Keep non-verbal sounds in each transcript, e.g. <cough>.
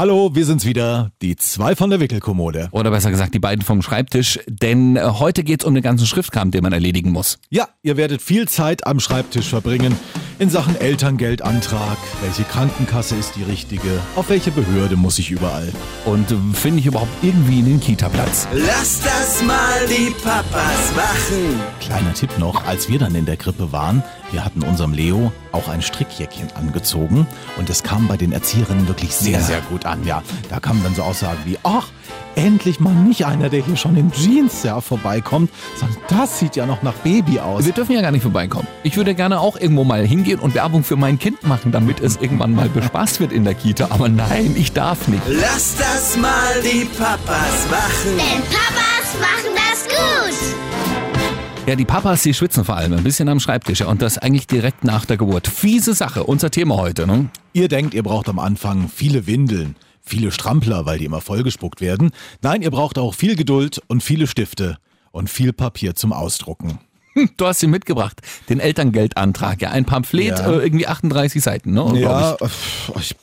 Hallo, wir sind's wieder, die zwei von der Wickelkommode. Oder besser gesagt, die beiden vom Schreibtisch, denn äh, heute geht's um den ganzen Schriftkram, den man erledigen muss. Ja, ihr werdet viel Zeit am Schreibtisch verbringen in Sachen Elterngeldantrag, welche Krankenkasse ist die richtige, auf welche Behörde muss ich überall. Und äh, finde ich überhaupt irgendwie einen Kita-Platz? Lass das mal die Papas machen. Kleiner Tipp noch, als wir dann in der Krippe waren, wir hatten unserem Leo auch ein Strickjäckchen angezogen und es kam bei den Erzieherinnen wirklich sehr, sehr gut an. Ja, da kamen dann so Aussagen wie, ach, endlich mal nicht einer, der hier schon in Jeans ja vorbeikommt, sondern das sieht ja noch nach Baby aus. Wir dürfen ja gar nicht vorbeikommen. Ich würde gerne auch irgendwo mal hingehen und Werbung für mein Kind machen, damit es irgendwann mal bespaßt wird in der Kita. Aber nein, ich darf nicht. Lass das mal die Papas machen. Denn Papas machen das gut. Ja, die Papas, die schwitzen vor allem ein bisschen am Schreibtisch. Und das eigentlich direkt nach der Geburt. Fiese Sache, unser Thema heute. Ne? Ihr denkt, ihr braucht am Anfang viele Windeln, viele Strampler, weil die immer vollgespuckt werden. Nein, ihr braucht auch viel Geduld und viele Stifte und viel Papier zum Ausdrucken. <laughs> Du hast ihn mitgebracht, den Elterngeldantrag. Ja, ein Pamphlet, Ja. äh, irgendwie 38 Seiten, ne? Ja, pf, ich,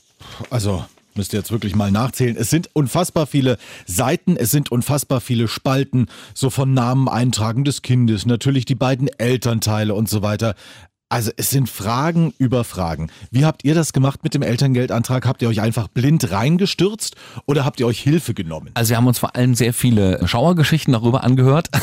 also müsst ihr jetzt wirklich mal nachzählen. Es sind unfassbar viele Seiten, es sind unfassbar viele Spalten, so von Namen eintragen des Kindes, natürlich die beiden Elternteile und so weiter. Also es sind Fragen über Fragen. Wie habt ihr das gemacht mit dem Elterngeldantrag? Habt ihr euch einfach blind reingestürzt oder habt ihr euch Hilfe genommen? Also wir haben uns vor allem sehr viele Schauergeschichten darüber angehört. <laughs>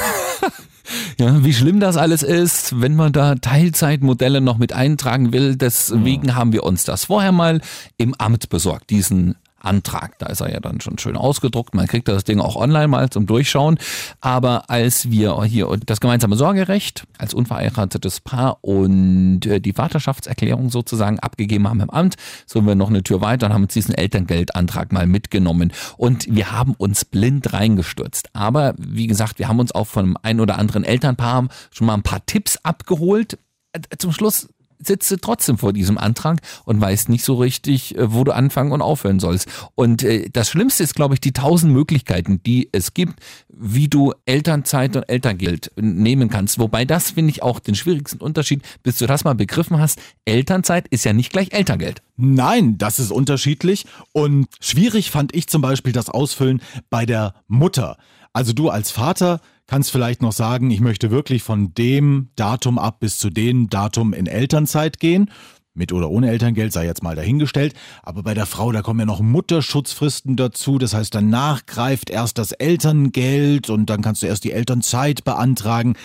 Ja, wie schlimm das alles ist, wenn man da Teilzeitmodelle noch mit eintragen will. Deswegen haben wir uns das vorher mal im Amt besorgt, diesen Antrag. Da ist er ja dann schon schön ausgedruckt. Man kriegt das Ding auch online mal zum Durchschauen. Aber als wir hier das gemeinsame Sorgerecht als unverheiratetes Paar und äh, die Vaterschaftserklärung sozusagen abgegeben haben im Amt, sind wir noch eine Tür weiter und haben uns diesen Elterngeldantrag mal mitgenommen. Und wir haben uns blind reingestürzt. Aber wie gesagt, wir haben uns auch von einem ein oder anderen Elternpaar schon mal ein paar Tipps abgeholt. Äh, Zum Schluss sitzt du trotzdem vor diesem Antrag und weißt nicht so richtig, äh, wo du anfangen und aufhören sollst. Und äh, das Schlimmste ist, glaube ich, die tausend Möglichkeiten, die es gibt, wie du Elternzeit und Elterngeld nehmen kannst. Wobei das finde ich auch den schwierigsten Unterschied, bis du das mal begriffen hast. Elternzeit ist ja nicht gleich Elterngeld. Nein, das ist unterschiedlich. Und schwierig fand ich zum Beispiel das Ausfüllen bei der Mutter. Also du als Vater kannst vielleicht noch sagen, ich möchte wirklich von dem Datum ab bis zu dem Datum in Elternzeit gehen. Mit oder ohne Elterngeld sei jetzt mal dahingestellt. Aber bei der Frau, da kommen ja noch Mutterschutzfristen dazu. Das heißt, danach greift erst das Elterngeld und dann kannst du erst die Elternzeit beantragen.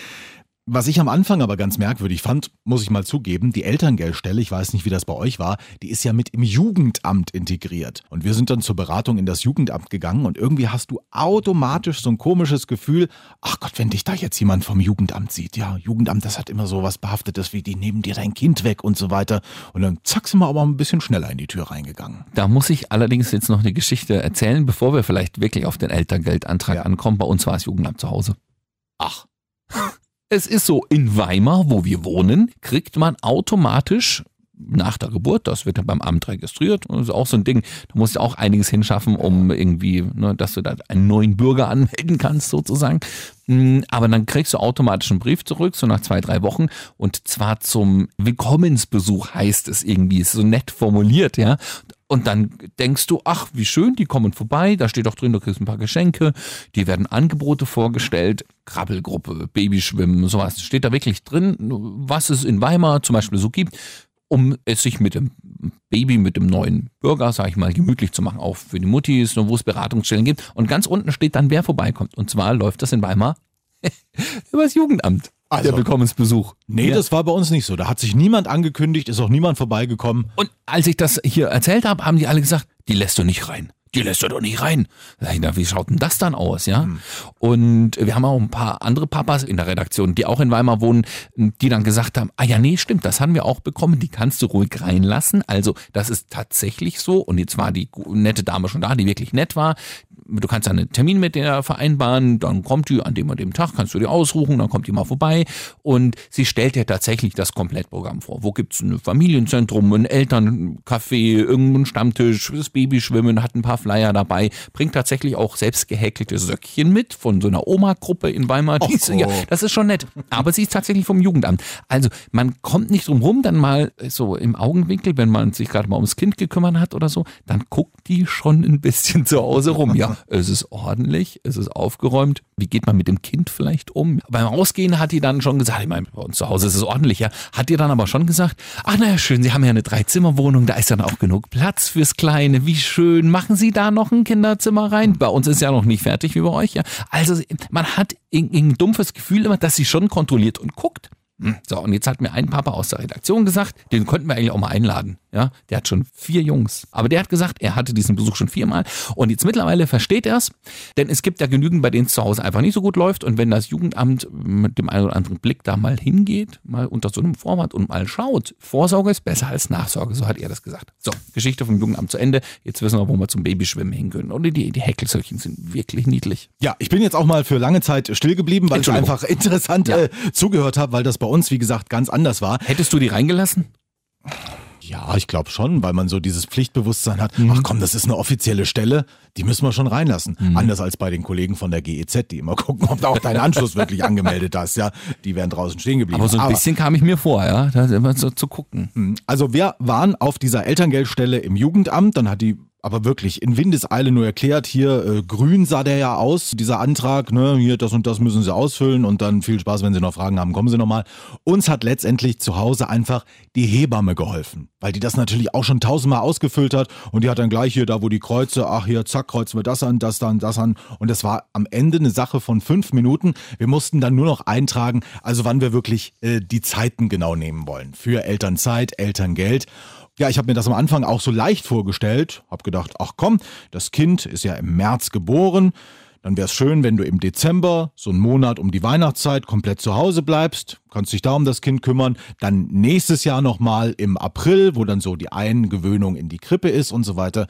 Was ich am Anfang aber ganz merkwürdig fand, muss ich mal zugeben, die Elterngeldstelle, ich weiß nicht, wie das bei euch war, die ist ja mit im Jugendamt integriert. Und wir sind dann zur Beratung in das Jugendamt gegangen und irgendwie hast du automatisch so ein komisches Gefühl, ach Gott, wenn dich da jetzt jemand vom Jugendamt sieht, ja, Jugendamt, das hat immer so was Behaftetes wie, die nehmen dir dein Kind weg und so weiter. Und dann zack, sind wir aber ein bisschen schneller in die Tür reingegangen. Da muss ich allerdings jetzt noch eine Geschichte erzählen, bevor wir vielleicht wirklich auf den Elterngeldantrag Ja. ankommen. Bei uns war es Jugendamt zu Hause. Ach. Es ist so, in Weimar, wo wir wohnen, kriegt man automatisch nach der Geburt, das wird dann beim Amt registriert, ist auch so ein Ding, du musst ja auch einiges hinschaffen, um irgendwie, ne, dass du da einen neuen Bürger anmelden kannst sozusagen. Mm, Aber dann kriegst du automatisch einen Brief zurück, so nach zwei, drei Wochen und zwar zum Willkommensbesuch heißt es irgendwie, ist so nett formuliert, ja. Und dann denkst du, ach, wie schön, die kommen vorbei, da steht auch drin, du kriegst ein paar Geschenke, die werden Angebote vorgestellt, Krabbelgruppe, Babyschwimmen, sowas. Steht da wirklich drin, was es in Weimar zum Beispiel so gibt, um es sich mit dem Baby, mit dem neuen Bürger, sag ich mal, gemütlich zu machen, auch für die Muttis, wo es Beratungsstellen gibt. Und ganz unten steht dann, wer vorbeikommt. Und zwar läuft das in Weimar <laughs> über das Jugendamt. Also- der Willkommensbesuch. Nee, Ja. das war bei uns nicht so. Da hat sich niemand angekündigt, ist auch niemand vorbeigekommen. Und als ich das hier erzählt habe, haben die alle gesagt, die lässt du nicht rein. Die lässt du doch nicht rein. Na, wie schaut denn das dann aus, ja? Und wir haben auch ein paar andere Papas in der Redaktion, die auch in Weimar wohnen, die dann gesagt haben, ah ja, nee, stimmt, das haben wir auch bekommen, die kannst du ruhig reinlassen. Also das ist tatsächlich so. Und jetzt war die nette Dame schon da, die wirklich nett war. du kannst einen Termin mit der vereinbaren, dann kommt die an dem und dem Tag, kannst du dir ausrufen, dann kommt die mal vorbei und sie stellt dir tatsächlich das Komplettprogramm vor. Wo gibt's ein Familienzentrum, ein Elterncafé, irgendeinen Stammtisch, das Babyschwimmen, hat ein paar Flyer dabei, bringt tatsächlich auch selbst gehäkelte Söckchen mit von so einer Oma-Gruppe in Weimar. Och, Diese, ja, oh. das ist schon nett. Aber sie ist tatsächlich vom Jugendamt. Also man kommt nicht drum rum, dann mal so im Augenwinkel, wenn man sich gerade mal ums Kind gekümmert hat oder so, dann guckt die schon ein bisschen zu Hause rum. Ja, <laughs> es ist ordentlich, es ist aufgeräumt. Wie geht man mit dem Kind vielleicht um? Beim Rausgehen hat die dann schon gesagt, ich meine, bei uns zu Hause ist es ordentlich, ja. Hat die dann aber schon gesagt, ach naja, schön, Sie haben ja eine Dreizimmerwohnung, da ist dann auch genug Platz fürs Kleine. Wie schön, machen Sie da noch ein Kinderzimmer rein? Bei uns ist ja noch nicht fertig wie bei euch, ja. Also man hat ein dumpfes Gefühl immer, dass sie schon kontrolliert und guckt. Hm, So, und jetzt hat mir ein Papa aus der Redaktion gesagt, den könnten wir eigentlich auch mal einladen. Ja, der hat schon vier Jungs. Aber der hat gesagt, er hatte diesen Besuch schon viermal. Und jetzt mittlerweile versteht er es, denn es gibt ja genügend, bei denen es zu Hause einfach nicht so gut läuft. Und wenn das Jugendamt mit dem einen oder anderen Blick da mal hingeht, mal unter so einem Vorwand und mal schaut, Vorsorge ist besser als Nachsorge, so hat er das gesagt. So, Geschichte vom Jugendamt zu Ende. Jetzt wissen wir, wo wir zum Babyschwimmen hin können. Und die, die Häckelsöckchen sind wirklich niedlich. Ja, ich bin jetzt auch mal für lange Zeit still geblieben, weil ich einfach interessant Ja. äh, zugehört habe, weil das bei uns, wie gesagt, ganz anders war. Hättest du die reingelassen? Ja, ich glaube schon, weil man so dieses Pflichtbewusstsein hat. Mhm. Ach komm, das ist eine offizielle Stelle, die müssen wir schon reinlassen. Anders als bei den Kollegen von der GEZ, die immer <laughs> gucken, ob du auch deinen Anschluss wirklich angemeldet hast. Ja, die wären draußen stehen geblieben. Aber so ein bisschen kam ich mir vor, ja, da immer so zu gucken. Also wir waren auf dieser Elterngeldstelle im Jugendamt, dann hat die aber wirklich in Windeseile nur erklärt, hier äh, grün sah der ja aus, dieser Antrag, ne, hier das und das müssen Sie ausfüllen und dann viel Spaß, wenn Sie noch Fragen haben, kommen Sie nochmal. Uns hat letztendlich zu Hause einfach die Hebamme geholfen, weil die das natürlich auch schon tausendmal ausgefüllt hat und die hat dann gleich hier da, wo die Kreuze, ach hier, zack, kreuzen wir das an, das dann, das an und das war am Ende eine Sache von fünf Minuten. Wir mussten dann nur noch eintragen, also wann wir wirklich äh, die Zeiten genau nehmen wollen für Elternzeit, Elterngeld. Ja, ich habe mir das am Anfang auch so leicht vorgestellt, habe gedacht, ach komm, das Kind ist ja im März geboren, dann wäre es schön, wenn du im Dezember, so einen Monat um die Weihnachtszeit, komplett zu Hause bleibst, kannst dich da um das Kind kümmern, dann nächstes Jahr nochmal im April, wo dann so die Eingewöhnung in die Krippe ist und so weiter.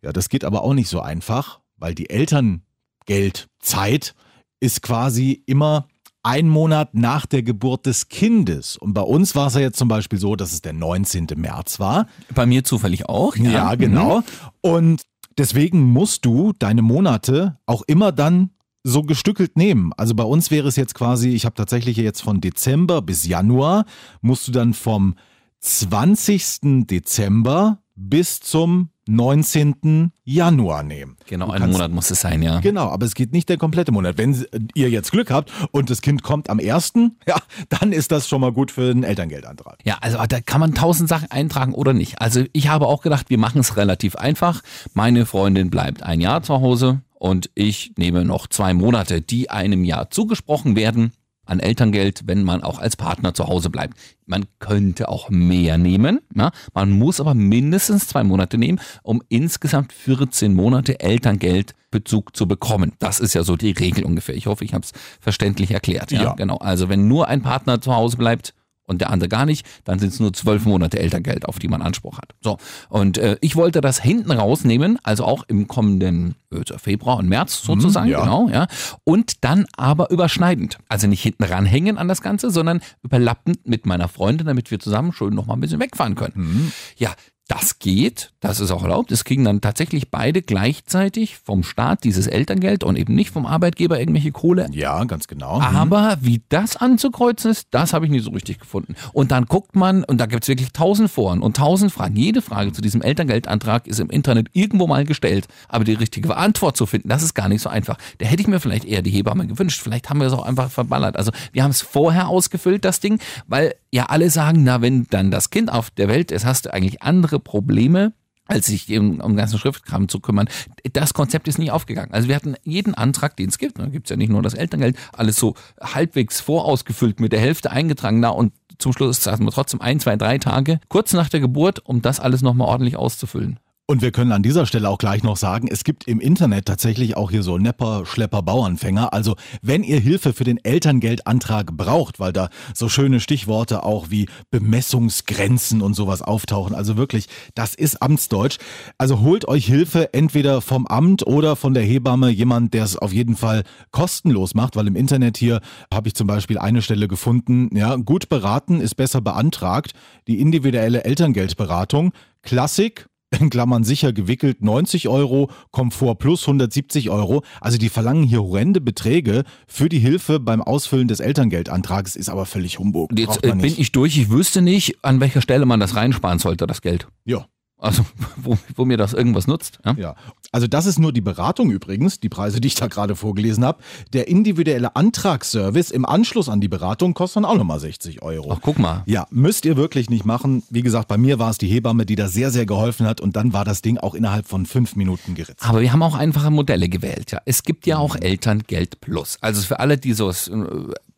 Ja, das geht aber auch nicht so einfach, weil die Elterngeldzeit ist quasi immer ein Monat nach der Geburt des Kindes. Und bei uns war es ja jetzt zum Beispiel so, dass es der 19. März war. Bei mir zufällig auch. Ja, Ja, genau. Und deswegen musst du deine Monate auch immer dann so gestückelt nehmen. Also bei uns wäre es jetzt quasi, ich habe tatsächlich jetzt von Dezember bis Januar, musst du dann vom 20. Dezember bis zum 19. Januar nehmen. Genau, Du ein kannst- Monat muss es sein, ja. Genau, aber es geht nicht der komplette Monat. Wenn ihr jetzt Glück habt und das Kind kommt am 1., <laughs> ja, dann ist das schon mal gut für den Elterngeldantrag. Ja, also da kann man tausend Sachen eintragen oder nicht. Also ich habe auch gedacht, wir machen es relativ einfach. Meine Freundin bleibt ein Jahr zu Hause und ich nehme noch zwei Monate, die einem Jahr zugesprochen werden an Elterngeld, wenn man auch als Partner zu Hause bleibt. Man könnte auch mehr nehmen, ja? man muss aber mindestens zwei Monate nehmen, um insgesamt 14 Monate Elterngeldbezug zu bekommen. Das ist ja so die Regel ungefähr. Ich hoffe, ich habe es verständlich erklärt. Ja? Ja. Genau. Also wenn nur ein Partner zu Hause bleibt, und der andere gar nicht, dann sind es nur zwölf Monate Elterngeld, auf die man Anspruch hat. So, und äh, ich wollte das hinten rausnehmen, also auch im kommenden äh, Februar und März sozusagen, ja. genau, ja. Und dann aber überschneidend. Also nicht hinten ranhängen an das Ganze, sondern überlappend mit meiner Freundin, damit wir zusammen schön noch mal ein bisschen wegfahren können. Ja, das geht, das ist auch erlaubt. Es kriegen dann tatsächlich beide gleichzeitig vom Staat dieses Elterngeld und eben nicht vom Arbeitgeber irgendwelche Kohle. Ja, ganz genau. Aber wie das anzukreuzen ist, das habe ich nie so richtig gefunden. Und dann guckt man, und da gibt es wirklich tausend Foren und tausend Fragen. Jede Frage zu diesem Elterngeldantrag ist im Internet irgendwo mal gestellt. Aber die richtige Antwort zu finden, das ist gar nicht so einfach. Da hätte ich mir vielleicht eher die Hebamme gewünscht. Vielleicht haben wir es auch einfach verballert. Also wir haben es vorher ausgefüllt, das Ding, weil ja alle sagen, na, wenn dann das Kind auf der Welt ist, hast du eigentlich andere Probleme als sich um, um den ganzen Schriftkram zu kümmern. Das Konzept ist nie aufgegangen. Also wir hatten jeden Antrag, den es gibt, da gibt es ja nicht nur das Elterngeld, alles so halbwegs vorausgefüllt, mit der Hälfte eingetragen da und zum Schluss hatten wir trotzdem ein, zwei, drei Tage, kurz nach der Geburt, um das alles nochmal ordentlich auszufüllen. Und wir können an dieser Stelle auch gleich noch sagen, es gibt im Internet tatsächlich auch hier so Nepper, Schlepper, Bauernfänger. Also wenn ihr Hilfe für den Elterngeldantrag braucht, weil da so schöne Stichworte auch wie Bemessungsgrenzen und sowas auftauchen. Also wirklich, das ist Amtsdeutsch. Also holt euch Hilfe entweder vom Amt oder von der Hebamme, jemand, der es auf jeden Fall kostenlos macht, weil im Internet hier habe ich zum Beispiel eine Stelle gefunden, ja, gut beraten ist besser beantragt. Die individuelle Elterngeldberatung, Klassik, in Klammern sicher gewickelt 90 Euro, Komfort plus 170 Euro. Also die verlangen hier horrende Beträge für die Hilfe beim Ausfüllen des Elterngeldantrags, ist aber völlig Humbug. Jetzt äh, bin ich durch, ich wüsste nicht, an welcher Stelle man das reinsparen sollte, das Geld. Ja. Also, <laughs> wo, wo mir das irgendwas nutzt. Ja? ja. Also, das ist nur die Beratung übrigens, die Preise, die ich da gerade vorgelesen habe. Der individuelle Antragsservice im Anschluss an die Beratung kostet dann auch nochmal 60 Euro. Ach, guck mal. Ja, müsst ihr wirklich nicht machen. Wie gesagt, bei mir war es die Hebamme, die da sehr, sehr geholfen hat und dann war das Ding auch innerhalb von fünf Minuten geritzt. Aber wir haben auch einfache Modelle gewählt. Ja. Es gibt ja auch Elterngeld Plus. Also für alle, die so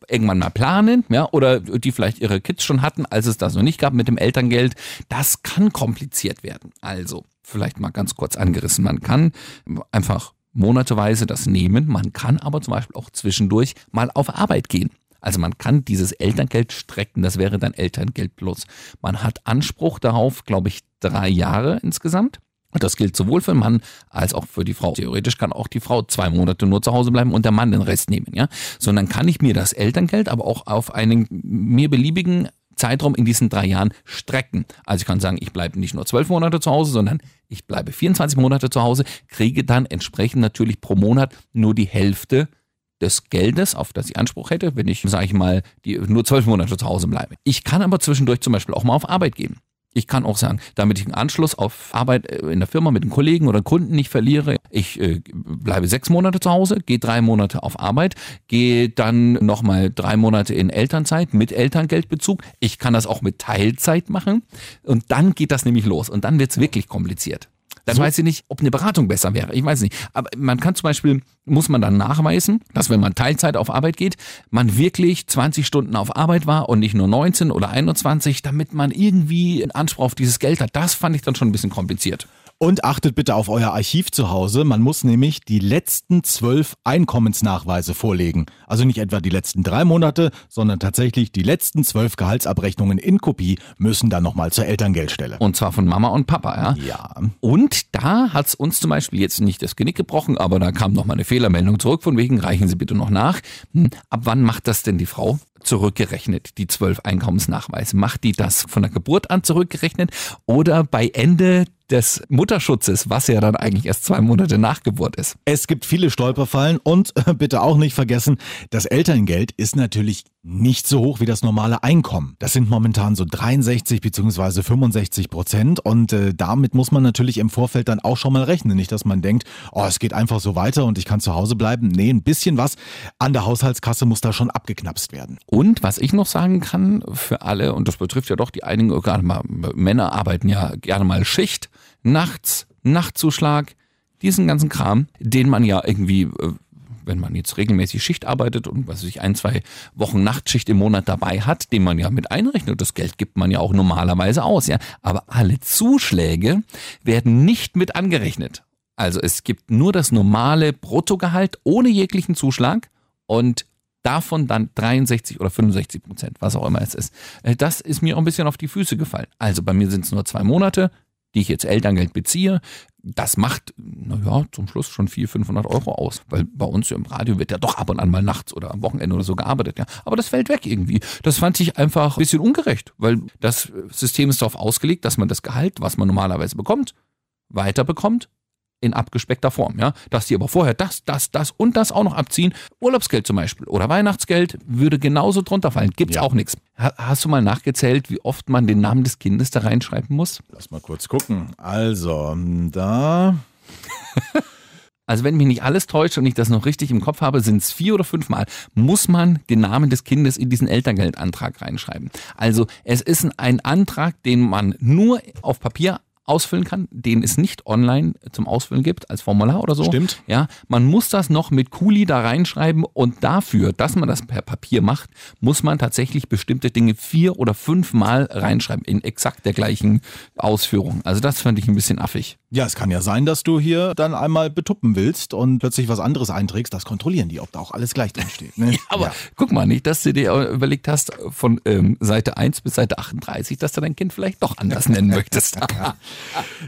irgendwann mal planen, ja, oder die vielleicht ihre Kids schon hatten, als es das noch nicht gab mit dem Elterngeld, das kann kompliziert werden. Also, vielleicht mal ganz kurz angerissen, man kann einfach monateweise das nehmen, man kann aber zum Beispiel auch zwischendurch mal auf Arbeit gehen. Also man kann dieses Elterngeld strecken, das wäre dann Elterngeld plus. Man hat Anspruch darauf, glaube ich, drei Jahre insgesamt. Und das gilt sowohl für den Mann als auch für die Frau. Theoretisch kann auch die Frau zwei Monate nur zu Hause bleiben und der Mann den Rest nehmen, ja. Sondern kann ich mir das Elterngeld aber auch auf einen mir beliebigen Zeitraum in diesen drei Jahren strecken. Also ich kann sagen, ich bleibe nicht nur zwölf Monate zu Hause, sondern ich bleibe 24 Monate zu Hause, kriege dann entsprechend natürlich pro Monat nur die Hälfte des Geldes, auf das ich Anspruch hätte, wenn ich, sage ich mal, die nur zwölf Monate zu Hause bleibe. Ich kann aber zwischendurch zum Beispiel auch mal auf Arbeit gehen. Ich kann auch sagen, damit ich einen Anschluss auf Arbeit äh, in der Firma mit den Kollegen oder Kunden nicht verliere, ich äh, bleibe sechs Monate zu Hause, gehe drei Monate auf Arbeit, gehe dann nochmal drei Monate in Elternzeit mit Elterngeldbezug. Ich kann das auch mit Teilzeit machen und dann geht das nämlich los und dann wird es wirklich kompliziert. Dann so. weiß ich nicht, ob eine Beratung besser wäre. Ich weiß nicht. Aber man kann zum Beispiel, muss man dann nachweisen, dass wenn man Teilzeit auf Arbeit geht, man wirklich 20 Stunden auf Arbeit war und nicht nur 19 oder 21, damit man irgendwie einen Anspruch auf dieses Geld hat. Das fand ich dann schon ein bisschen kompliziert. Und achtet bitte auf euer Archiv zu Hause. Man muss nämlich die letzten zwölf Einkommensnachweise vorlegen. Also nicht etwa die letzten drei Monate, sondern tatsächlich die letzten zwölf Gehaltsabrechnungen in Kopie müssen dann nochmal zur Elterngeldstelle. Und zwar von Mama und Papa, ja? Ja. Und da hat es uns zum Beispiel jetzt nicht das Genick gebrochen, aber da kam nochmal eine Fehlermeldung zurück, von wegen reichen Sie bitte noch nach. Hm, ab wann macht das denn die Frau? Zurückgerechnet, die zwölf Einkommensnachweise? Macht die das von der Geburt an zurückgerechnet oder bei Ende des Mutterschutzes, was ja dann eigentlich erst zwei Monate nach Geburt ist. Es gibt viele Stolperfallen und äh, bitte auch nicht vergessen, das Elterngeld ist natürlich nicht so hoch wie das normale Einkommen. Das sind momentan so 63 bzw. 65 Prozent und äh, damit muss man natürlich im Vorfeld dann auch schon mal rechnen. Nicht, dass man denkt, oh, es geht einfach so weiter und ich kann zu Hause bleiben. Nee, ein bisschen was an der Haushaltskasse muss da schon abgeknapst werden. Und was ich noch sagen kann für alle, und das betrifft ja doch die einigen, gerade mal Männer arbeiten ja gerne mal Schicht, nachts, Nachtzuschlag, diesen ganzen Kram, den man ja irgendwie, äh, wenn man jetzt regelmäßig Schicht arbeitet und was sich ein, zwei Wochen Nachtschicht im Monat dabei hat, den man ja mit einrechnet. Das Geld gibt man ja auch normalerweise aus, ja. Aber alle Zuschläge werden nicht mit angerechnet. Also es gibt nur das normale Bruttogehalt ohne jeglichen Zuschlag und davon dann 63 oder 65 Prozent, was auch immer es ist. Äh, das ist mir auch ein bisschen auf die Füße gefallen. Also bei mir sind es nur zwei Monate, die ich jetzt Elterngeld beziehe, das macht, naja, zum Schluss schon 400, 500 Euro aus. Weil bei uns im Radio wird ja doch ab und an mal nachts oder am Wochenende oder so gearbeitet. Ja. Aber das fällt weg irgendwie. Das fand ich einfach ein bisschen ungerecht, weil das System ist darauf ausgelegt, dass man das Gehalt, was man normalerweise bekommt, weiterbekommt in abgespeckter Form, ja. Dass die aber vorher das, das, das und das auch noch abziehen. Urlaubsgeld zum Beispiel oder Weihnachtsgeld würde genauso drunter fallen. Gibt's ja. auch nichts. Hast du mal nachgezählt, wie oft man den Namen des Kindes da reinschreiben muss? Lass mal kurz gucken. Also, da. <laughs> Also wenn mich nicht alles täuscht und ich das noch richtig im Kopf habe, sind es vier oder fünf Mal, muss man den Namen des Kindes in diesen Elterngeldantrag reinschreiben. Also es ist ein Antrag, den man nur auf Papier ausfüllen kann, den es nicht online zum Ausfüllen gibt, als Formular oder so. Stimmt. Ja, man muss das noch mit Kuli da reinschreiben und dafür, dass man das per Papier macht, muss man tatsächlich bestimmte Dinge vier oder fünf Mal reinschreiben in exakt der gleichen Ausführung. Also das fand ich ein bisschen affig. Ja, es kann ja sein, dass du hier dann einmal betuppen willst und plötzlich was anderes einträgst. Das kontrollieren die, ob da auch alles gleich drin steht. Ne? <laughs> Aber ja. guck mal, nicht, dass du dir überlegt hast, von ähm, Seite 1 bis Seite 38, dass du dein Kind vielleicht doch anders <laughs> nennen möchtest.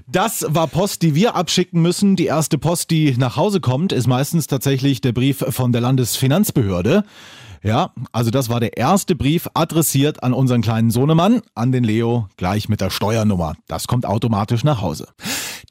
Das war Post, die wir abschicken müssen. Die erste Post, die nach Hause kommt, ist meistens tatsächlich der Brief von der Landesfinanzbehörde. Ja, also das war der erste Brief adressiert an unseren kleinen Sohnemann, an den Leo, gleich mit der Steuernummer. Das kommt automatisch nach Hause.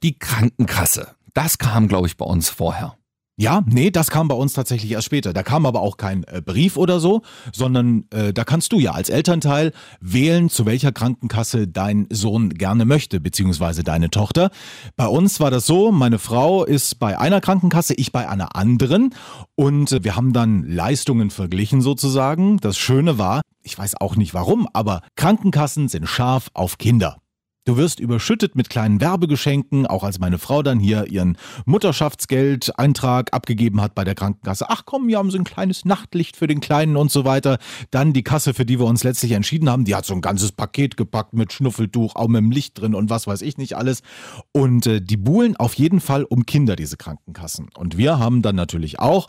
Die Krankenkasse, das kam, glaube ich, bei uns vorher. Ja, nee, das kam bei uns tatsächlich erst später. Da kam aber auch kein äh, Brief oder so, sondern äh, da kannst du ja als Elternteil wählen, zu welcher Krankenkasse dein Sohn gerne möchte, beziehungsweise deine Tochter. Bei uns war das so, meine Frau ist bei einer Krankenkasse, ich bei einer anderen und äh, wir haben dann Leistungen verglichen sozusagen. Das Schöne war, ich weiß auch nicht warum, aber Krankenkassen sind scharf auf Kinder. Du wirst überschüttet mit kleinen Werbegeschenken, auch als meine Frau dann hier ihren Mutterschaftsgeldeintrag abgegeben hat bei der Krankenkasse. Ach komm, wir haben so ein kleines Nachtlicht für den Kleinen und so weiter. Dann die Kasse, für die wir uns letztlich entschieden haben, die hat so ein ganzes Paket gepackt mit Schnuffeltuch, auch mit dem Licht drin und was weiß ich nicht alles. Und äh, die buhlen auf jeden Fall um Kinder, diese Krankenkassen. Und wir haben dann natürlich auch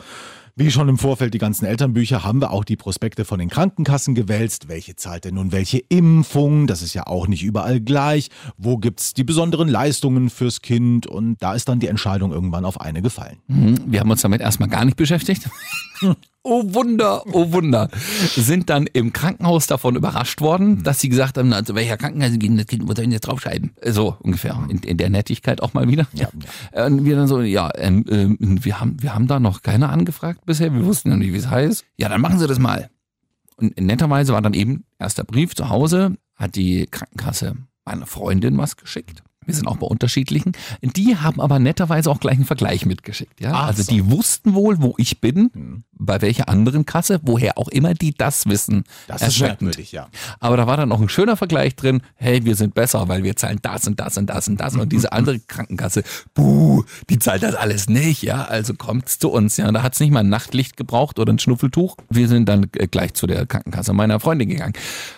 wie schon im Vorfeld die ganzen Elternbücher haben wir auch die Prospekte von den Krankenkassen gewälzt. Welche zahlt denn nun welche Impfung? Das ist ja auch nicht überall gleich. Wo gibt's die besonderen Leistungen fürs Kind? Und da ist dann die Entscheidung irgendwann auf eine gefallen. Mhm, Wir haben uns damit erstmal gar nicht beschäftigt. <laughs> Oh Wunder, oh Wunder. Sind dann im Krankenhaus davon überrascht worden, dass sie gesagt haben, also welcher Krankenkasse gehen das Kind, wo soll ich jetzt draufschreiben? So ungefähr. In, in der Nettigkeit auch mal wieder. <laughs> Ja. Und wir dann so, ja, ähm, ähm, wir, haben, wir haben da noch keiner angefragt bisher. Wir wussten ja nicht, wie es heißt. Ja, dann machen Sie das mal. Und netterweise war dann eben erster Brief zu Hause, hat die Krankenkasse meiner Freundin was geschickt. Wir sind auch bei unterschiedlichen. Die haben aber netterweise auch gleich einen Vergleich mitgeschickt. Ja? Ach also so. die wussten wohl, wo ich bin, bei welcher anderen Kasse, woher auch immer die das wissen. Das ist merkwürdig, ja. Aber da war dann auch ein schöner Vergleich drin. Hey, wir sind besser, weil wir zahlen das und das und das und das. Und diese <laughs> andere Krankenkasse, buh, die zahlt das alles nicht. Ja, also kommt's zu uns. Ja, da hat's nicht mal ein Nachtlicht gebraucht oder ein Schnuffeltuch. Wir sind dann äh, gleich zu der Krankenkasse meiner Freundin gegangen.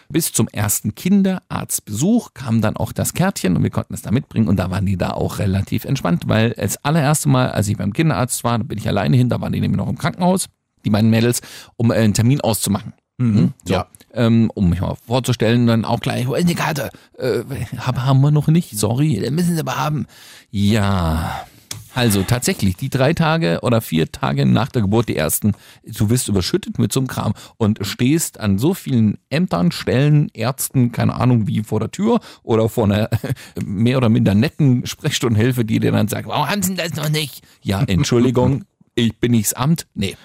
Bis zum ersten Kinderarztbesuch kam dann auch das Kärtchen und wir konnten es da mitbringen. Und da waren die da auch relativ entspannt, weil das allererste Mal, als ich beim Kinderarzt war, da bin ich alleine hin, da waren die nämlich noch im Krankenhaus, die beiden Mädels, um äh, einen Termin auszumachen. Mhm. So. Ja. Ähm, um mich mal vorzustellen, dann auch gleich, wo ist die Karte? Äh, hab- haben wir noch nicht, sorry, müssen sie aber haben. Ja, also tatsächlich, die drei Tage oder vier Tage nach der Geburt, die ersten, du wirst überschüttet mit so einem Kram und stehst an so vielen Ämtern, Stellen, Ärzten, keine Ahnung wie, vor der Tür oder vor einer <laughs> mehr oder minder netten Sprechstundenhilfe, die dir dann sagt, warum haben sie das noch nicht? Ja, Entschuldigung, <laughs> ich bin nichts Amt. Nee.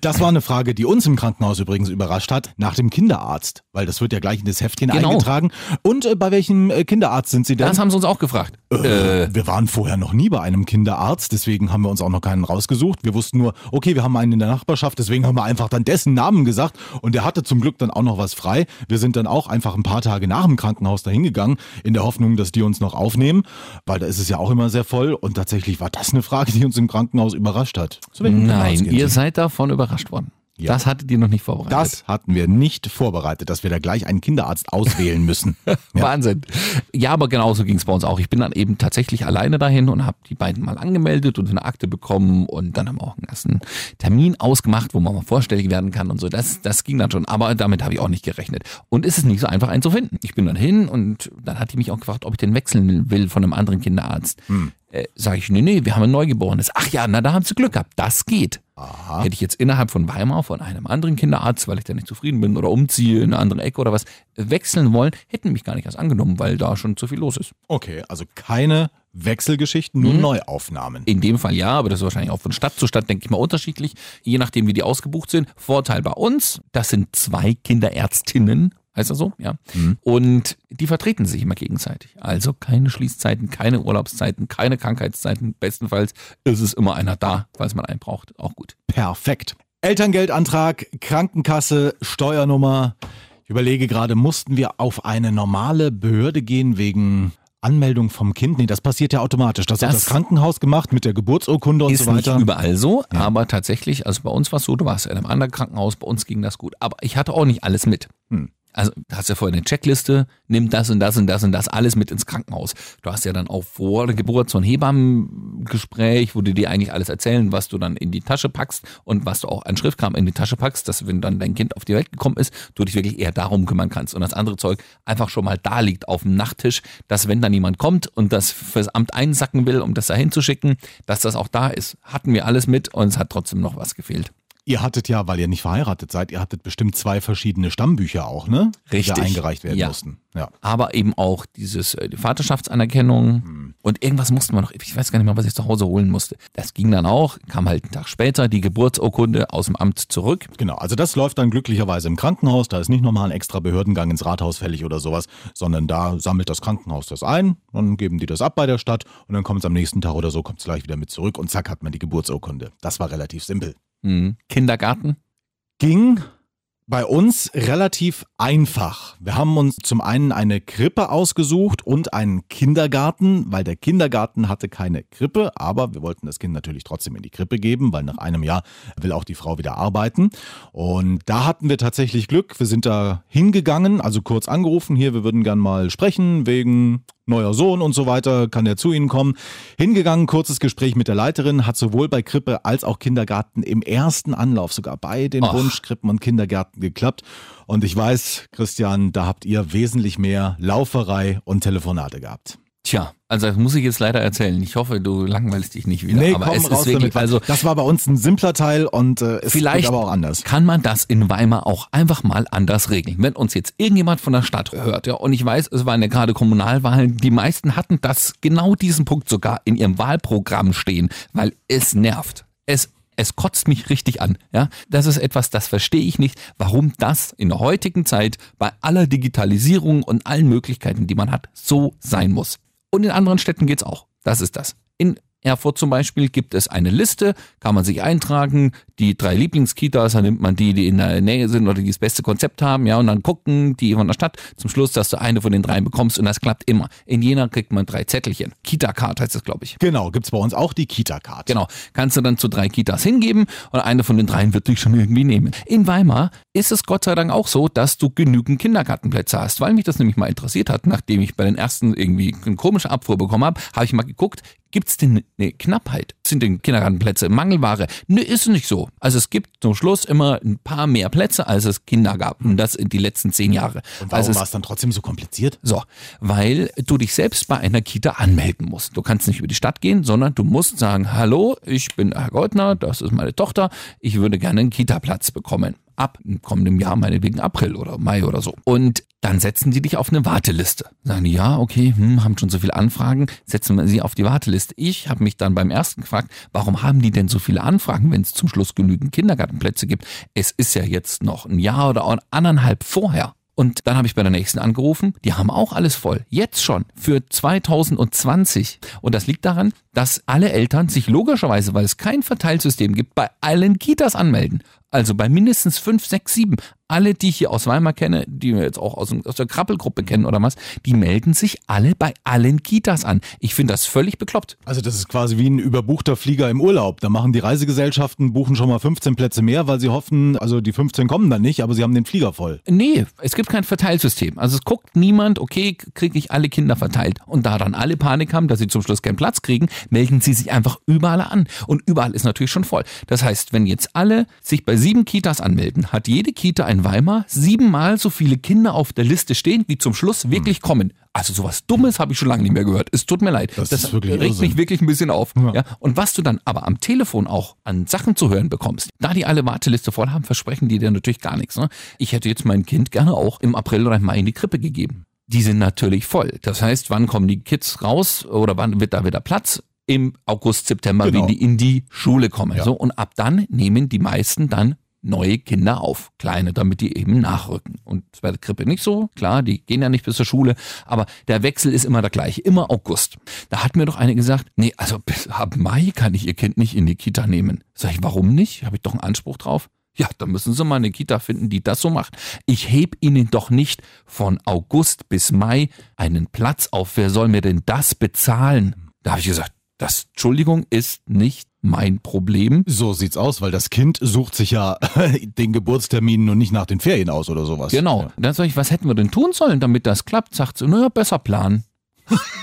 Das war eine Frage, die uns im Krankenhaus übrigens überrascht hat, nach dem Kinderarzt, weil das wird ja gleich in das Heftchen Genau. eingetragen. Und äh, bei welchem äh, Kinderarzt sind Sie denn? Das haben sie uns auch gefragt. Äh, wir waren vorher noch nie bei einem Kinderarzt, deswegen haben wir uns auch noch keinen rausgesucht. Wir wussten nur, okay, wir haben einen in der Nachbarschaft, deswegen haben wir einfach dann dessen Namen gesagt und der hatte zum Glück dann auch noch was frei. Wir sind dann auch einfach ein paar Tage nach dem Krankenhaus dahin gegangen, in der Hoffnung, dass die uns noch aufnehmen, weil da ist es ja auch immer sehr voll und tatsächlich war das eine Frage, die uns im Krankenhaus überrascht hat. Nein, ihr seid davon überrascht worden. Ja. Das hattet ihr noch nicht vorbereitet. Das hatten wir nicht vorbereitet, dass wir da gleich einen Kinderarzt auswählen müssen. <laughs> Ja. Wahnsinn. Ja, aber genauso ging es bei uns auch. Ich bin dann eben tatsächlich alleine dahin und habe die beiden mal angemeldet und eine Akte bekommen und dann haben wir auch einen ersten Termin ausgemacht, wo man mal vorstellig werden kann und so. Das, das ging dann schon, aber damit habe ich auch nicht gerechnet. Und es ist nicht so einfach, einen zu finden. Ich bin dann hin und dann hat die mich auch gefragt, ob ich den wechseln will von einem anderen Kinderarzt. Äh, Sag ich, nee, nee, wir haben ein Neugeborenes. Ach ja, na, da haben sie Glück gehabt. Das geht. Hätte ich jetzt innerhalb von Weimar von einem anderen Kinderarzt, weil ich da nicht zufrieden bin oder umziehe in eine andere Ecke oder was, wechseln wollen, hätten mich gar nicht erst angenommen, weil da schon zu viel los ist. Okay, also keine Wechselgeschichten, nur Neuaufnahmen. In dem Fall ja, aber das ist wahrscheinlich auch von Stadt zu Stadt, denke ich mal, unterschiedlich, je nachdem, wie die ausgebucht sind. Vorteil bei uns, das sind zwei Kinderärztinnen, heißt das so? Ja. Und die vertreten sich immer gegenseitig. Also keine Schließzeiten, keine Urlaubszeiten, keine Krankheitszeiten. Bestenfalls ist es immer einer da, falls man einen braucht. Auch gut. Perfekt. Elterngeldantrag, Krankenkasse, Steuernummer. Ich überlege gerade, mussten wir auf eine normale Behörde gehen wegen Anmeldung vom Kind? Nee, das passiert ja automatisch. Das, hat Das- das Krankenhaus gemacht mit der Geburtsurkunde und ist so weiter. nicht überall so, aber tatsächlich, also bei uns war es so, du warst in einem anderen Krankenhaus, bei uns ging das gut. Aber ich hatte auch nicht alles mit. Hm. Also du hast ja vorher eine Checkliste, nimm das und das und das und das alles mit ins Krankenhaus. Du hast ja dann auch vor der Geburt so ein Hebammengespräch, wo die dir eigentlich alles erzählen, was du dann in die Tasche packst und was du auch an Schriftkram in die Tasche packst, dass wenn dann dein Kind auf die Welt gekommen ist, du dich wirklich eher darum kümmern kannst und das andere Zeug einfach schon mal da liegt auf dem Nachttisch, dass wenn dann jemand kommt und das fürs Amt einsacken will, um das da hinzuschicken, dass das auch da ist. Hatten wir alles mit und es hat trotzdem noch was gefehlt. Ihr hattet ja, weil ihr nicht verheiratet seid, ihr hattet bestimmt zwei verschiedene Stammbücher auch, ne? Die Richtig. da eingereicht werden Ja. mussten. Ja. aber eben auch dieses äh, die Vaterschaftsanerkennung und irgendwas mussten wir noch, ich weiß gar nicht mehr, was ich zu Hause holen musste. Das ging dann auch, kam halt einen Tag später die Geburtsurkunde aus dem Amt zurück. Genau, also das läuft dann glücklicherweise im Krankenhaus. Da ist nicht nochmal ein extra Behördengang ins Rathaus fällig oder sowas, sondern da sammelt das Krankenhaus das ein, dann geben die das ab bei der Stadt und dann kommt es am nächsten Tag oder so, kommt es gleich wieder mit zurück und zack hat man die Geburtsurkunde. Das war relativ simpel. Hm. Kindergarten. Ging bei uns relativ einfach. Wir haben uns zum einen eine Krippe ausgesucht und einen Kindergarten, weil der Kindergarten hatte keine Krippe, aber wir wollten das Kind natürlich trotzdem in die Krippe geben, weil nach einem Jahr will auch die Frau wieder arbeiten. Und da hatten wir tatsächlich Glück. Wir sind da hingegangen, also kurz angerufen, hier, wir würden gern mal sprechen wegen neuer Sohn und so weiter, kann der zu Ihnen kommen. Hingegangen, kurzes Gespräch mit der Leiterin, hat sowohl bei Krippe als auch Kindergarten im ersten Anlauf sogar bei den Ach. Wunschkrippen und Kindergärten geklappt. Und ich weiß, Christian, da habt ihr wesentlich mehr Lauferei und Telefonate gehabt. Tja, also das muss ich jetzt leider erzählen. Ich hoffe, du langweilst dich nicht wieder. aber es ist wirklich, weil also das war bei uns ein simpler Teil und äh, es Vielleicht aber auch anders. kann man das in Weimar auch einfach mal anders regeln. Wenn uns jetzt irgendjemand von der Stadt hört, ja, und ich weiß, es waren ja gerade Kommunalwahlen, die meisten hatten das genau diesen Punkt sogar in ihrem Wahlprogramm stehen, weil es nervt. Es es kotzt mich richtig an. Ja, das ist etwas, das verstehe ich nicht, warum das in der heutigen Zeit bei aller Digitalisierung und allen Möglichkeiten, die man hat, so sein muss. Und in anderen Städten geht's auch. Das ist das. In Erfurt zum Beispiel gibt es eine Liste, kann man sich eintragen, die drei Lieblingskitas, dann nimmt man die, die in der Nähe sind oder die das beste Konzept haben, ja, und dann gucken die von der Stadt zum Schluss, dass du eine von den dreien bekommst und das klappt immer. In Jena kriegt man drei Zettelchen. Kita-Card heißt das, glaube ich. Genau, gibt's bei uns auch die Kita-Card. Genau, kannst du dann zu drei Kitas hingeben und eine von den dreien wird dich schon irgendwie nehmen. In Weimar ist es Gott sei Dank auch so, dass du genügend Kindergartenplätze hast, weil mich das nämlich mal interessiert hat, nachdem ich bei den ersten irgendwie eine komische Abfuhr bekommen habe, habe ich mal geguckt, gibt's denn eine Knappheit? Sind denn Kindergartenplätze Mangelware? Nö, ist nicht so. Also es gibt zum Schluss immer ein paar mehr Plätze, als es Kindergarten. Das in die letzten zehn Jahre. Und warum also war es dann trotzdem so kompliziert? so, weil du dich selbst bei einer Kita anmelden musst. Du kannst nicht über die Stadt gehen, sondern du musst sagen, hallo, ich bin Herr Goldner, das ist meine Tochter, ich würde gerne einen Kita-Platz bekommen. Ab kommendem Jahr, meinetwegen April oder Mai oder so. Und dann setzen die dich auf eine Warteliste. Sagen die, ja, okay, hm, haben schon so viele Anfragen, setzen wir sie auf die Warteliste. Ich habe mich dann beim ersten gefragt, warum haben die denn so viele Anfragen, wenn es zum Schluss genügend Kindergartenplätze gibt? Es ist ja jetzt noch ein Jahr oder anderthalb vorher. Und dann habe ich bei der nächsten angerufen, die haben auch alles voll. Jetzt schon für 2020. Und das liegt daran, dass alle Eltern sich logischerweise, weil es kein Verteilsystem gibt, bei allen Kitas anmelden. Also bei mindestens fünf, sechs, sieben. Alle, die ich hier aus Weimar kenne, die wir jetzt auch aus, aus der Krabbelgruppe kennen oder was, die melden sich alle bei allen Kitas an. Ich finde das völlig bekloppt. Also das ist quasi wie ein überbuchter Flieger im Urlaub. Da machen die Reisegesellschaften, buchen schon mal 15 Plätze mehr, weil sie hoffen, also die 15 kommen dann nicht, aber sie haben den Flieger voll. Nee, es gibt kein Verteilsystem. Also es guckt niemand, okay, kriege ich alle Kinder verteilt. Und da dann alle Panik haben, dass sie zum Schluss keinen Platz kriegen, melden sie sich einfach überall an. Und überall ist natürlich schon voll. Das heißt, wenn jetzt alle sich bei sieben Kitas anmelden, hat jede Kita in Weimar siebenmal so viele Kinder auf der Liste stehen, wie zum Schluss wirklich kommen. Also sowas Dummes habe ich schon lange nicht mehr gehört. Es tut mir leid. Das wirklich regt Irrsinn. mich wirklich ein bisschen auf. Ja. Ja. Und was du dann aber am Telefon auch an Sachen zu hören bekommst, da die alle Warteliste voll haben, versprechen die dir natürlich gar nichts. Ne? Ich hätte jetzt mein Kind gerne auch im April oder im Mai in die Krippe gegeben. Die sind natürlich voll. Das heißt, wann kommen die Kids raus oder wann wird da wieder Platz? Im August, September, Genau. wenn die in die Schule kommen. Ja. So, und ab dann nehmen die meisten dann neue Kinder auf. Kleine, damit die eben nachrücken. Und bei der Krippe nicht so. Klar, die gehen ja nicht bis zur Schule. Aber der Wechsel ist immer der gleiche. Immer August. Da hat mir doch eine gesagt, nee, also bis ab Mai kann ich ihr Kind nicht in die Kita nehmen. Sag ich, warum nicht? Habe ich doch einen Anspruch drauf? Ja, dann müssen Sie mal eine Kita finden, die das so macht. Ich heb Ihnen doch nicht von August bis Mai einen Platz auf. Wer soll mir denn das bezahlen? Da habe ich gesagt, das, Entschuldigung, ist nicht mein Problem. So sieht's aus, weil das Kind sucht sich ja <laughs> den Geburtstermin nur nicht nach den Ferien aus oder sowas. Genau. Ja. Dann sage ich, was hätten wir denn tun sollen, damit das klappt? Sagt sie, naja, besser planen.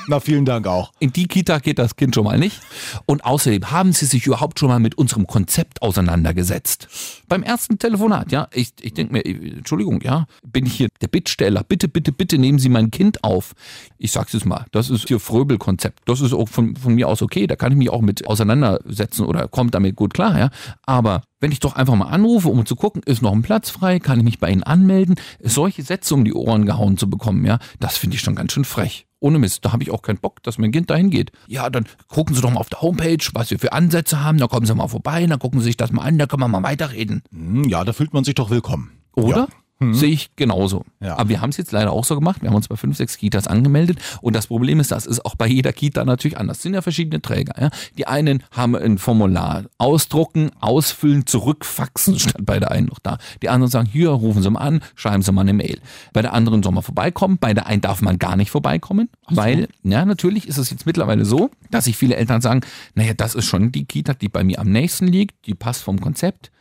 Na, vielen Dank auch. In die Kita geht das Kind schon mal nicht. Und außerdem haben Sie sich überhaupt schon mal mit unserem Konzept auseinandergesetzt. Beim ersten Telefonat, ja, ich, ich denke mir, Entschuldigung, ja, bin ich hier der Bittsteller. Bitte, bitte, bitte nehmen Sie mein Kind auf. Ich sag's jetzt mal, das ist Ihr Fröbel-Konzept. Das ist auch von, von mir aus okay. Da kann ich mich auch mit auseinandersetzen oder kommt damit gut klar, ja. Aber wenn ich doch einfach mal anrufe, um zu gucken, ist noch ein Platz frei, kann ich mich bei Ihnen anmelden, solche Sätze um die Ohren gehauen zu bekommen, ja, das finde ich schon ganz schön frech. Ohne Mist, da habe ich auch keinen Bock, dass mein Kind dahin geht. Ja, dann gucken Sie doch mal auf der Homepage, was wir für Ansätze haben, da kommen Sie mal vorbei, dann gucken Sie sich das mal an, da können wir mal weiterreden. Hm, Ja, da fühlt man sich doch willkommen. Oder? Ja. Mhm. Sehe ich genauso. Ja. Aber wir haben es jetzt leider auch so gemacht. Wir haben uns bei fünf, sechs Kitas angemeldet. Und das Problem ist, das ist auch bei jeder Kita natürlich anders. Es sind ja verschiedene Träger. Ja? Die einen haben ein Formular ausdrucken, ausfüllen, zurückfaxen, <laughs> statt bei der einen noch da. Die anderen sagen, hier, rufen Sie mal an, schreiben Sie mal eine Mail. Bei der anderen soll man vorbeikommen. Bei der einen darf man gar nicht vorbeikommen. Weil, ja, natürlich ist es jetzt mittlerweile so, dass sich viele Eltern sagen, naja, das ist schon die Kita, die bei mir am nächsten liegt. Die passt vom Konzept.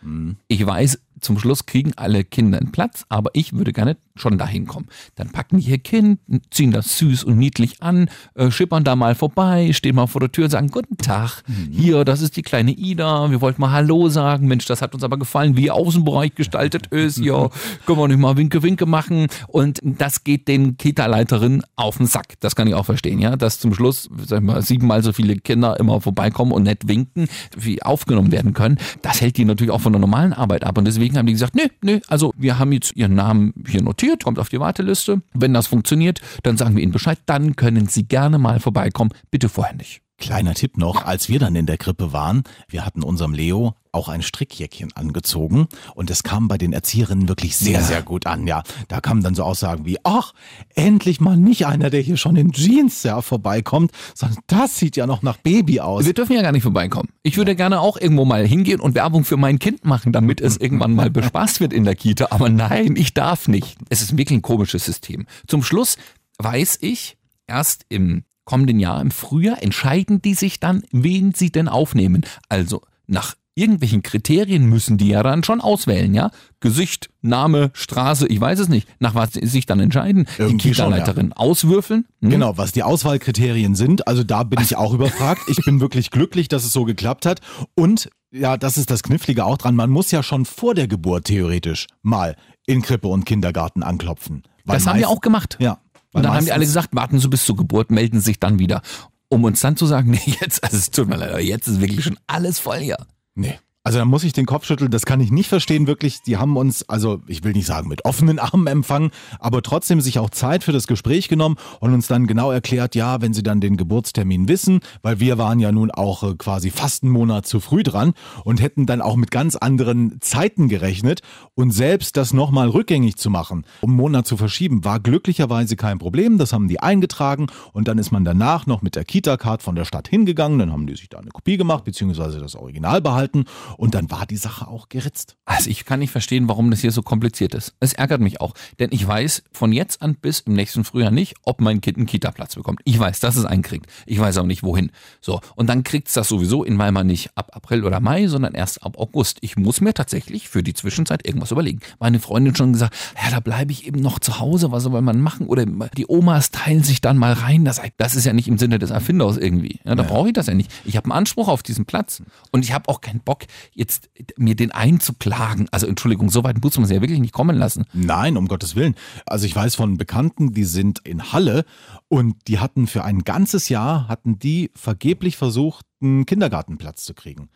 Ich weiß, zum Schluss kriegen alle Kinder einen Platz, aber ich würde gerne schon dahin kommen. Dann packen die ihr Kind, ziehen das süß und niedlich an, äh, schippern da mal vorbei, stehen mal vor der Tür und sagen, guten Tag, hier, das ist die kleine Ida, wir wollten mal Hallo sagen, Mensch, das hat uns aber gefallen, wie ihr Außenbereich gestaltet ist, ja, <laughs> können wir nicht mal Winke, Winke machen. Und das geht den Kita-Leiterinnen auf den Sack, das kann ich auch verstehen, ja, dass zum Schluss, sag ich mal, siebenmal so viele Kinder immer vorbeikommen und nett winken, wie aufgenommen werden können, das hält die natürlich auch von der normalen Arbeit ab. Und deswegen haben die gesagt, nö, nö, also wir haben jetzt ihren Namen hier notiert, kommt auf die Warteliste. Wenn das funktioniert, dann sagen wir Ihnen Bescheid, dann können Sie gerne mal vorbeikommen, bitte vorher nicht. Kleiner Tipp noch, als wir dann in der Krippe waren, wir hatten unserem Leo auch ein Strickjäckchen angezogen und es kam bei den Erzieherinnen wirklich sehr, Ja. sehr gut an, ja. Da kamen dann so Aussagen wie, ach, endlich mal nicht einer, der hier schon in Jeans ja, vorbeikommt, sondern das sieht ja noch nach Baby aus. Wir dürfen ja gar nicht vorbeikommen. Ich würde gerne auch irgendwo mal hingehen und Werbung für mein Kind machen, damit es <laughs> irgendwann mal bespaßt wird in der Kita. Aber nein, ich darf nicht. Es ist wirklich ein komisches System. Zum Schluss weiß ich, erst im kommenden Jahr, im Frühjahr, entscheiden die sich dann, wen sie denn aufnehmen. Also nach irgendwelchen Kriterien müssen die ja dann schon auswählen, ja? Gesicht, Name, Straße, ich weiß es nicht. Nach was sie sich dann entscheiden. Irgendwie die Kita-Leiterin auswürfeln. hm? Genau, was die Auswahlkriterien sind, also da bin ich auch überfragt. Ich bin wirklich glücklich, dass es so geklappt hat. Und ja, das ist das Knifflige auch dran. Man muss ja schon vor der Geburt theoretisch mal in Krippe und Kindergarten anklopfen. Das haben wir auch gemacht. Ja. Und dann haben die alle gesagt, warten Sie bis zur Geburt, melden sich dann wieder. Um uns dann zu sagen, <laughs> nee, jetzt, also es tut mir leid, aber jetzt ist wirklich schon alles voll hier. Nee. Also da muss ich den Kopf schütteln, das kann ich nicht verstehen, wirklich. Die haben uns, also ich will nicht sagen mit offenen Armen empfangen, aber trotzdem sich auch Zeit für das Gespräch genommen und uns dann genau erklärt, ja, wenn sie dann den Geburtstermin wissen, weil wir waren ja nun auch äh, quasi fast einen Monat zu früh dran und hätten dann auch mit ganz anderen Zeiten gerechnet und selbst das nochmal rückgängig zu machen, um einen Monat zu verschieben, war glücklicherweise kein Problem. Das haben die eingetragen und dann ist man danach noch mit der Kita-Card von der Stadt hingegangen, dann haben die sich da eine Kopie gemacht, beziehungsweise das Original behalten und dann war die Sache auch geritzt. Also ich kann nicht verstehen, warum das hier so kompliziert ist. Es ärgert mich auch, denn ich weiß von jetzt an bis im nächsten Frühjahr nicht, ob mein Kind einen Kita-Platz bekommt. Ich weiß, dass es einen kriegt. Ich weiß auch nicht, wohin. So, und dann kriegt es das sowieso in Weimar nicht ab April oder Mai, sondern erst ab August. Ich muss mir tatsächlich für die Zwischenzeit irgendwas überlegen. Meine Freundin schon gesagt, ja, da bleibe ich eben noch zu Hause, was soll man machen? Oder die Omas teilen sich dann mal rein. Das, das ist ja nicht im Sinne des Erfinders irgendwie. Ja, da brauche ich das ja nicht. Ich habe einen Anspruch auf diesen Platz und ich habe auch keinen Bock, jetzt mir den einzuklagen. Also Entschuldigung, so weit muss man es ja wirklich nicht kommen lassen. Nein, um Gottes Willen. Also ich weiß von Bekannten, die sind in Halle und die hatten für ein ganzes Jahr, hatten die vergeblich versucht, einen Kindergartenplatz zu kriegen.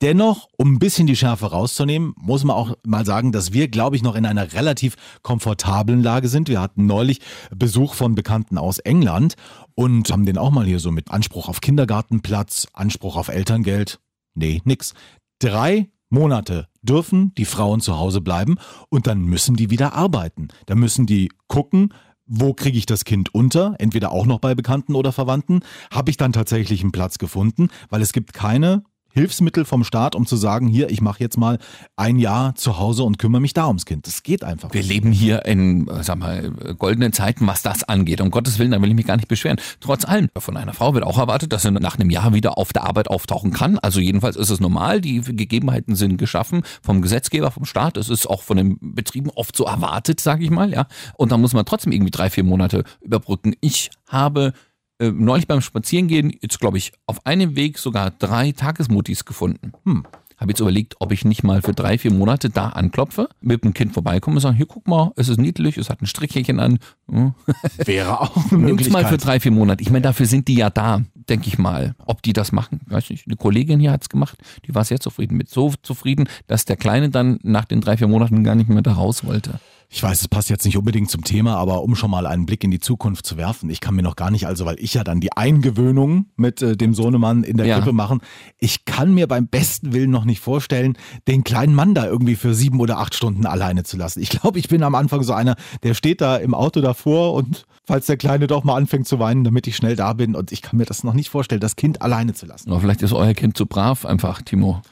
Dennoch, um ein bisschen die Schärfe rauszunehmen, muss man auch mal sagen, dass wir, glaube ich, noch in einer relativ komfortablen Lage sind. Wir hatten neulich Besuch von Bekannten aus England und haben den auch mal hier so mit Anspruch auf Kindergartenplatz, Anspruch auf Elterngeld. Nee, nix. Drei Monate dürfen die Frauen zu Hause bleiben und dann müssen die wieder arbeiten. Da müssen die gucken, wo kriege ich das Kind unter? Entweder auch noch bei Bekannten oder Verwandten. Habe ich dann tatsächlich einen Platz gefunden, weil es gibt keine Hilfsmittel vom Staat, um zu sagen, hier, ich mache jetzt mal ein Jahr zu Hause und kümmere mich da ums Kind. Das geht einfach. Wir leben hier in, sag mal, goldenen Zeiten, was das angeht. Um Gottes Willen, da will ich mich gar nicht beschweren. Trotz allem, von einer Frau wird auch erwartet, dass sie nach einem Jahr wieder auf der Arbeit auftauchen kann. Also jedenfalls ist es normal. Die Gegebenheiten sind geschaffen vom Gesetzgeber, vom Staat. Es ist auch von den Betrieben oft so erwartet, sage ich mal. Ja. Und da muss man trotzdem irgendwie drei, vier Monate überbrücken. Ich habe äh, neulich beim Spazierengehen jetzt, glaube ich, auf einem Weg sogar drei Tagesmutis gefunden. Hm. Habe jetzt überlegt, ob ich nicht mal für drei, vier Monate da anklopfe, mit dem Kind vorbeikomme und sage, hier guck mal, es ist niedlich, es hat ein Strichchen an. Hm. <laughs> Wäre auch eine Nimm's mal für drei, vier Monate. Ich meine, dafür sind die ja da, denke ich mal. Ob die das machen, weiß nicht. Eine Kollegin hier hat's gemacht, die war sehr zufrieden mit. So zufrieden, dass der Kleine dann nach den drei, vier Monaten gar nicht mehr da raus wollte. Ich weiß, es passt jetzt nicht unbedingt zum Thema, aber um schon mal einen Blick in die Zukunft zu werfen, ich kann mir noch gar nicht, also weil ich ja dann die Eingewöhnung mit äh, dem Sohnemann in der Ja. Krippe machen, ich kann mir beim besten Willen noch nicht vorstellen, den kleinen Mann da irgendwie für sieben oder acht Stunden alleine zu lassen. Ich glaube, ich bin am Anfang so einer, der steht da im Auto davor und falls der Kleine doch mal anfängt zu weinen, damit ich schnell da bin und ich kann mir das noch nicht vorstellen, das Kind alleine zu lassen. Aber vielleicht ist euer Kind zu brav einfach, Timo.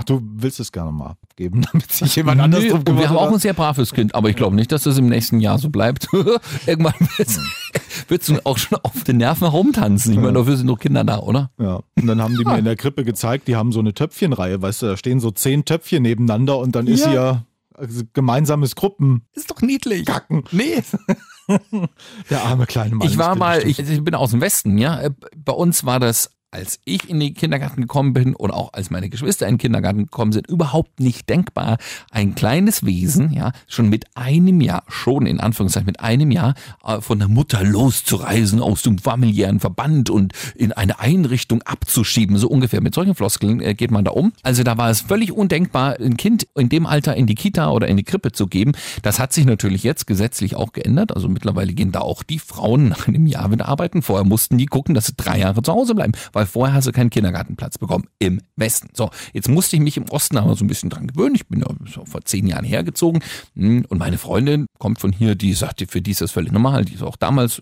Ach, du willst es gerne mal abgeben, <laughs> damit sich jemand anders drum kümmert. wir haben auch ein sehr braves Kind, aber ich glaube nicht, dass das im nächsten Jahr so bleibt. <laughs> Irgendwann wird's- <laughs> wird's du auch schon auf den Nerven herumtanzen. Ich meine, dafür sind doch Kinder da, oder? Ja, und dann haben die mir in der Krippe gezeigt, die haben so eine Töpfchenreihe, weißt du, da stehen so zehn Töpfchen nebeneinander und dann ist Ja. hier also gemeinsames Gruppen. Ist doch niedlich. Kacken. Nee. Der arme kleine Mann. Ich war mal, ich, ich bin aus dem Westen, ja. Äh, Bei uns war das, als ich in den Kindergarten gekommen bin und auch als meine Geschwister in den Kindergarten gekommen sind, überhaupt nicht denkbar, ein kleines Wesen, ja, schon mit einem Jahr, schon in Anführungszeichen mit einem Jahr, äh, von der Mutter loszureisen, aus dem familiären Verband und in eine Einrichtung abzuschieben. So ungefähr. Mit solchen Floskeln äh, geht man da um. Also da war es völlig undenkbar, ein Kind in dem Alter in die Kita oder in die Krippe zu geben. Das hat sich natürlich jetzt gesetzlich auch geändert. Also mittlerweile gehen da auch die Frauen nach einem Jahr wieder arbeiten. Vorher mussten die gucken, dass sie drei Jahre zu Hause bleiben, weil vorher hast du keinen Kindergartenplatz bekommen im Westen. So, jetzt musste ich mich im Osten aber so ein bisschen dran gewöhnen. Ich bin ja vor zehn Jahren hergezogen hm, und meine Freundin kommt von hier, die sagte, für die ist das völlig normal. Die ist auch damals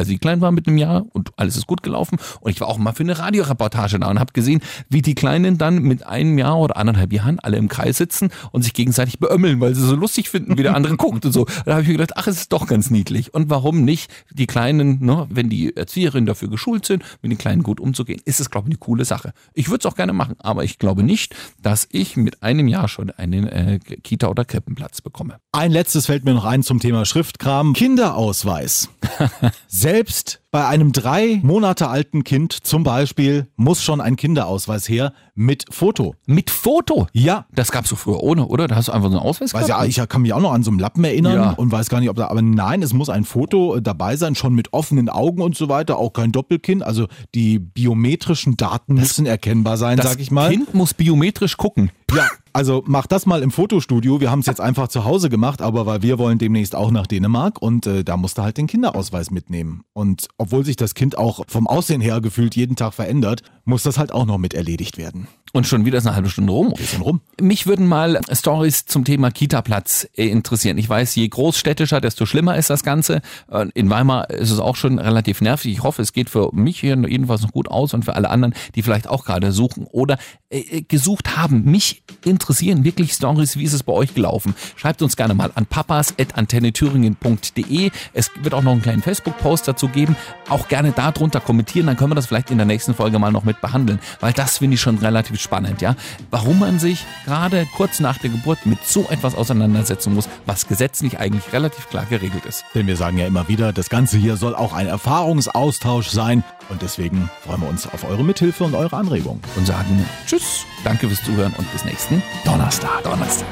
als sie klein war mit einem Jahr und alles ist gut gelaufen. Und ich war auch mal für eine Radioreportage da und habe gesehen, wie die Kleinen dann mit einem Jahr oder anderthalb Jahren alle im Kreis sitzen und sich gegenseitig beömmeln, weil sie so lustig finden, wie der andere <laughs> guckt und so. Da habe ich mir gedacht, ach, es ist doch ganz niedlich. Und warum nicht die Kleinen, ne, wenn die Erzieherinnen dafür geschult sind, mit den Kleinen gut umzugehen, ist es, glaube ich, eine coole Sache. Ich würde es auch gerne machen, aber ich glaube nicht, dass ich mit einem Jahr schon einen äh, Kita- oder Krippenplatz bekomme. Ein letztes fällt mir noch ein zum Thema Schriftkram. Kinderausweis. <laughs> Selbst bei einem drei Monate alten Kind zum Beispiel muss schon ein Kinderausweis her mit Foto. Mit Foto? Ja. Das gab's so früher ohne, oder? Da hast du einfach so einen Ausweis Weiß gehabt? ja, ich kann mich auch noch an so einen Lappen erinnern Ja. und weiß gar nicht, ob da, aber nein, es muss ein Foto dabei sein, schon mit offenen Augen und so weiter, auch kein Doppelkinn. Also die biometrischen Daten müssen erkennbar sein, das sag ich mal. Kind muss biometrisch gucken. Ja, also mach das mal im Fotostudio. Wir haben es jetzt einfach zu Hause gemacht, aber weil wir wollen demnächst auch nach Dänemark und äh, da musst du halt den Kinderausweis mitnehmen. Und obwohl sich das Kind auch vom Aussehen her gefühlt jeden Tag verändert, muss das halt auch noch mit erledigt werden. Und schon wieder ist eine halbe Stunde rum. Bisschen rum. Mich würden mal Stories zum Thema Kita-Platz äh, interessieren. Ich weiß, je großstädtischer, desto schlimmer ist das Ganze. Äh, In Weimar ist es auch schon relativ nervig. Ich hoffe, es geht für mich hier jedenfalls noch gut aus und für alle anderen, die vielleicht auch gerade suchen oder äh, äh, gesucht haben. Mich interessieren wirklich Stories, wie ist es bei euch gelaufen? Schreibt uns gerne mal an papas.antennethüringen.de. Es wird auch noch einen kleinen Facebook-Post dazu geben. Auch gerne darunter kommentieren, dann können wir das vielleicht in der nächsten Folge mal noch mit behandeln, weil das finde ich schon relativ spannend, ja. Warum man sich gerade kurz nach der Geburt mit so etwas auseinandersetzen muss, was gesetzlich eigentlich relativ klar geregelt ist. Denn wir sagen ja immer wieder, das Ganze hier soll auch ein Erfahrungsaustausch sein und deswegen freuen wir uns auf eure Mithilfe und eure Anregungen. Und sagen Tschüss, danke fürs Zuhören und bis nächsten Donnerstag. Donnerstag.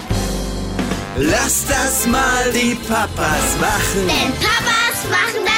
Lass das mal die Papas machen. Denn Papas machen